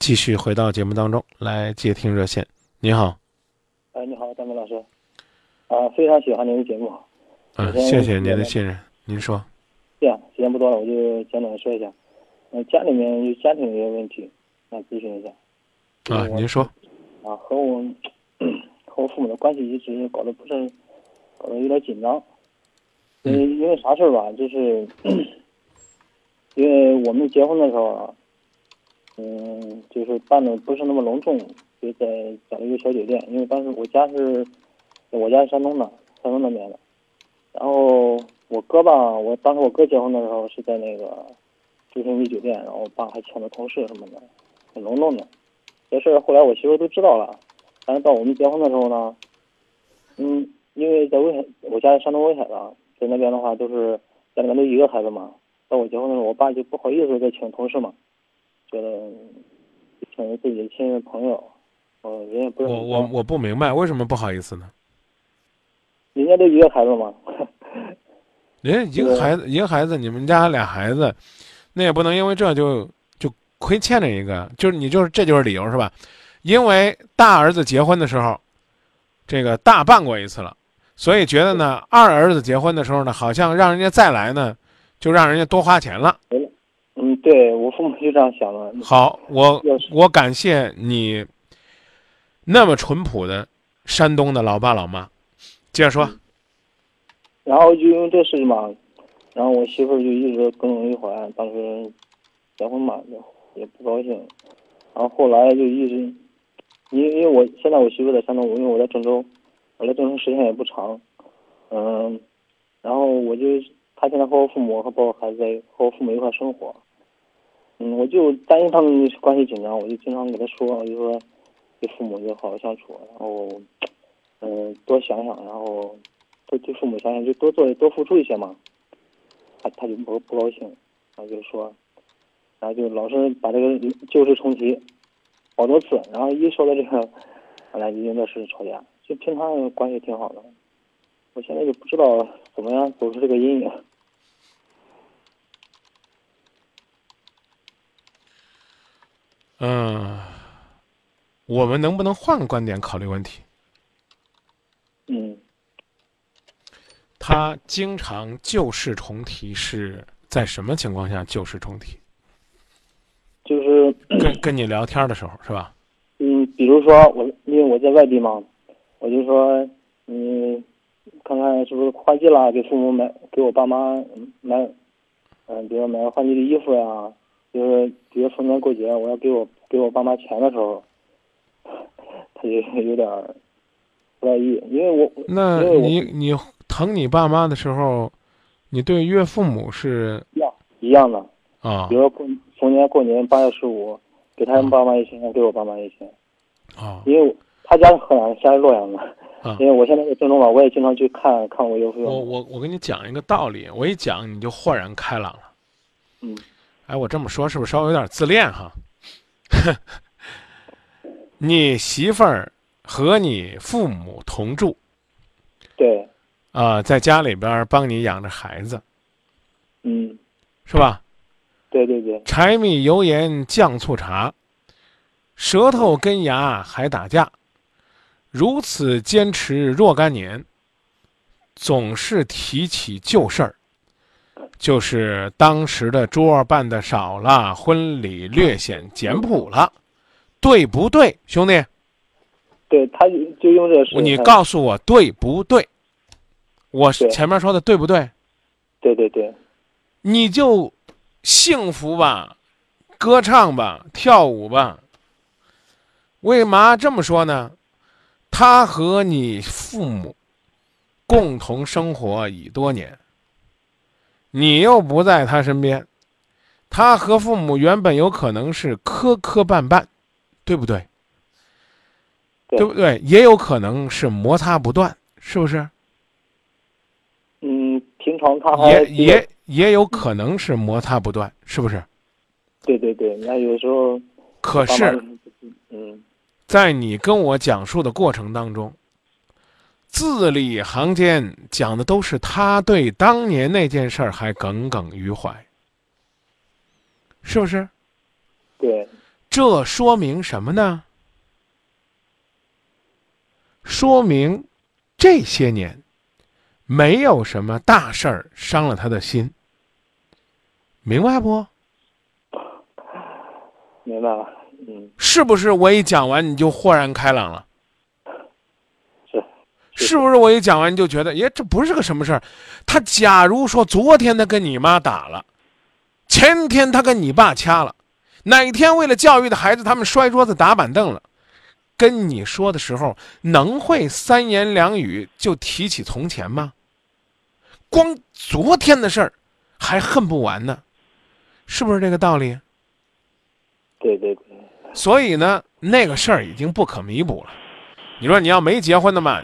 继续回到节目当中来接听热线。你好，哎，你好，张明老师，啊，非常喜欢您的节目。嗯，谢谢您的信任。您说。这样，时间不多了，我就简短的说一下。嗯，家里面有家庭的一些问题，想咨询一下。啊，您说。啊，和我和我父母的关系一直搞得不是搞得有点紧张。嗯。因为啥事儿吧？就是 因为我们结婚的时候啊，嗯，就是办的不是那么隆重，就在找了一个小酒店。因为当时我家是，我家是山东的，山东那边的。然后我哥吧，我当时我哥结婚的时候是在那个九星级酒店，然后我爸还请了同事什么的，很隆重的。这事后来我媳妇都知道了，但是到我们结婚的时候呢，嗯，因为在威海，我家在山东威海的，在那边的话都是家里面都一个孩子嘛。到我结婚的时候，我爸就不好意思再请同事嘛，觉得成为自己的亲人朋友，哦，人也不是我我我不明白为什么不好意思呢？人家都一个孩子嘛，人家一个孩子一个孩子，你们家俩孩子，那也不能因为这就就亏欠着一个，就是你就是这就是理由是吧？因为大儿子结婚的时候，这个大办过一次了，所以觉得呢，二儿子结婚的时候呢，好像让人家再来呢，就让人家多花钱了。嗯，对我父母就这样想的。好，我我感谢你那么淳朴的山东的老爸老妈。接着说，然后就因为这事情嘛，然后我媳妇儿就一直耿耿于怀。当时结婚嘛，也也不高兴。然后后来就一直，因因为我现在我媳妇在山东，我因为我在郑州，我来郑州时间也不长。嗯，然后我就她现在和我父母和包括孩子在和我父母一块生活。嗯，我就担心他们关系紧张，我就经常给他说，我就说跟父母就好好相处，然后。嗯，多想想，然后多对父母想想，就多做多付出一些嘛。他他就不不高兴，然后就说，然后就老是把这个旧事重提，好多次，然后一说到这个，完了就因这事吵架。就平常关系挺好的，我现在就不知道怎么样走出这个阴影。嗯，我们能不能换个观点考虑问题？嗯，他经常旧事重提，是在什么情况下旧事重提？就是跟跟你聊天的时候，是吧？嗯，比如说我，因为我在外地嘛，我就说，嗯看看是不是换季了，给父母买，给我爸妈买，嗯，比如买换季的衣服呀，就是比如逢年过节，我要给我给我爸妈钱的时候，他就有点。不在意，因为我那你你疼你爸妈的时候，你对岳父母是一样一样的啊。比如说过逢年过年八月十五，给他们爸妈一千，给我爸妈一千啊。因为他家是河南，家是洛阳的啊。因为我现在在郑州嘛，我也经常去看看我岳父。我我我跟你讲一个道理，我一讲你就豁然开朗了。嗯。哎，我这么说是不是稍微有点自恋哈？你媳妇儿。和你父母同住，对，啊，在家里边帮你养着孩子，嗯，是吧？对对对。柴米油盐酱醋茶，舌头跟牙还打架，如此坚持若干年，总是提起旧事儿，就是当时的桌办的少了，婚礼略显简朴了，对不对，兄弟？对，他就就用这个。你告诉我对不对？我前面说的对不对？对对对。你就幸福吧，歌唱吧，跳舞吧。为嘛这么说呢？他和你父母共同生活已多年，你又不在他身边，他和父母原本有可能是磕磕绊绊，对不对？对不对？也有可能是摩擦不断，是不是？嗯，平常他也也也有可能是摩擦不断，是不是？对对对，那有时候。可是，嗯，在你跟我讲述的过程当中，字里行间讲的都是他对当年那件事儿还耿耿于怀，是不是？对。这说明什么呢？说明这些年没有什么大事儿伤了他的心，明白不？明白了，嗯，是不是？我一讲完你就豁然开朗了？是，是不是？我一讲完你就觉得，耶，这不是个什么事儿？他假如说昨天他跟你妈打了，前天他跟你爸掐了，哪天为了教育的孩子他们摔桌子打板凳了，跟你说的时候能会三言两语就提起从前吗？光昨天的事儿还恨不完呢，是不是这个道理？对对对，所以呢，那个事儿已经不可弥补了。你说你要没结婚的嘛，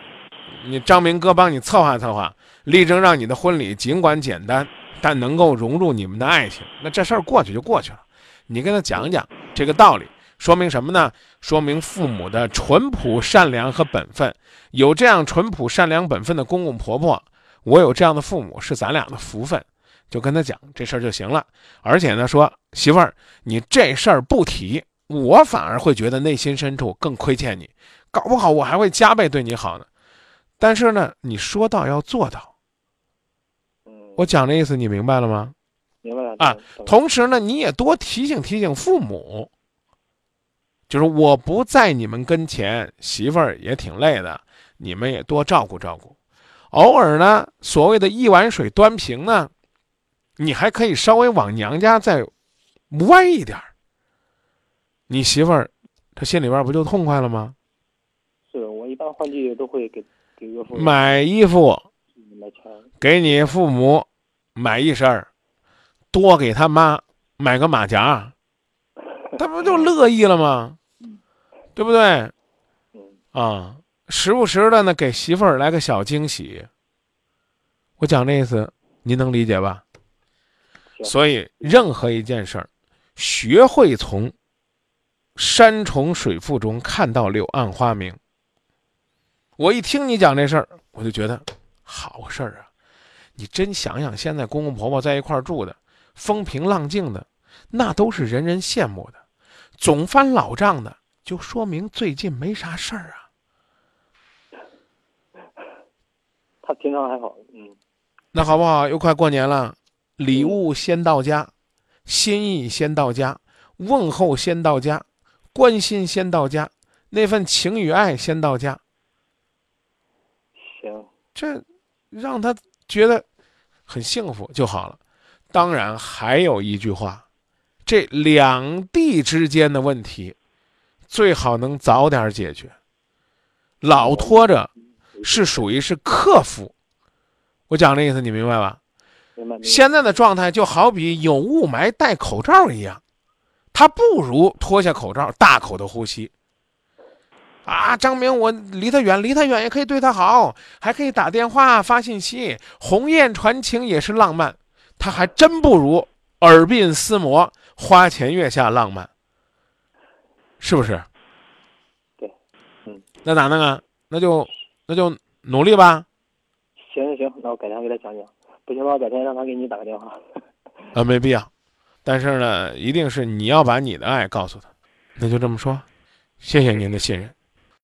你张明哥帮你策划策划，力争让你的婚礼尽管简单，但能够融入你们的爱情。那这事儿过去就过去了。你跟他讲讲这个道理，说明什么呢？说明父母的淳朴、善良和本分。有这样淳朴、善良、本分的公公婆婆，我有这样的父母是咱俩的福分。就跟他讲这事儿就行了。而且呢，说媳妇儿，你这事儿不提，我反而会觉得内心深处更亏欠你，搞不好我还会加倍对你好呢。但是呢，你说到要做到，嗯，我讲的意思你明白了吗？明白了啊同时呢，你也多提醒提醒父母，就是我不在你们跟前，媳妇儿也挺累的，你们也多照顾照顾。偶尔呢，所谓的一碗水端平呢，你还可以稍微往娘家再歪一点儿你媳妇儿她心里边不就痛快了吗？是我一般换季都会给给岳父买衣服，给你父母买一身儿，多给他妈买个马甲，他不就乐意了吗？对不对？嗯，啊，时不时的呢，给媳妇儿来个小惊喜。我讲这意思，您能理解吧？所以，任何一件事儿，学会从山重水复中看到柳暗花明。我一听你讲这事儿，我就觉得好事儿啊！你真想想，现在公公婆婆在一块儿住的，风平浪静的，那都是人人羡慕的。总翻老账的，就说明最近没啥事儿啊。他平常还好，嗯，那好不好？又快过年了，礼物先到家，心意先到家，问候先到家，关心先到家，那份情与爱先到家，行，这让他觉得很幸福就好了。当然，还有一句话，这两地之间的问题，最好能早点解决，老拖着是属于是克服。我讲这意思，你明白吧？明白现在的状态就好比有雾霾戴口罩一样，他不如脱下口罩大口的呼吸。啊，张明，我离他远，离他远也可以对他好，还可以打电话发信息，鸿雁传情也是浪漫。他还真不如耳鬓厮磨、花前月下浪漫，是不是？对，嗯，那咋弄啊？那就那就努力吧。行行行，那我改天给他讲讲，不行的话改天让他给你打个电话，啊，没必要，但是呢，一定是你要把你的爱告诉他，那就这么说，谢谢您的信任。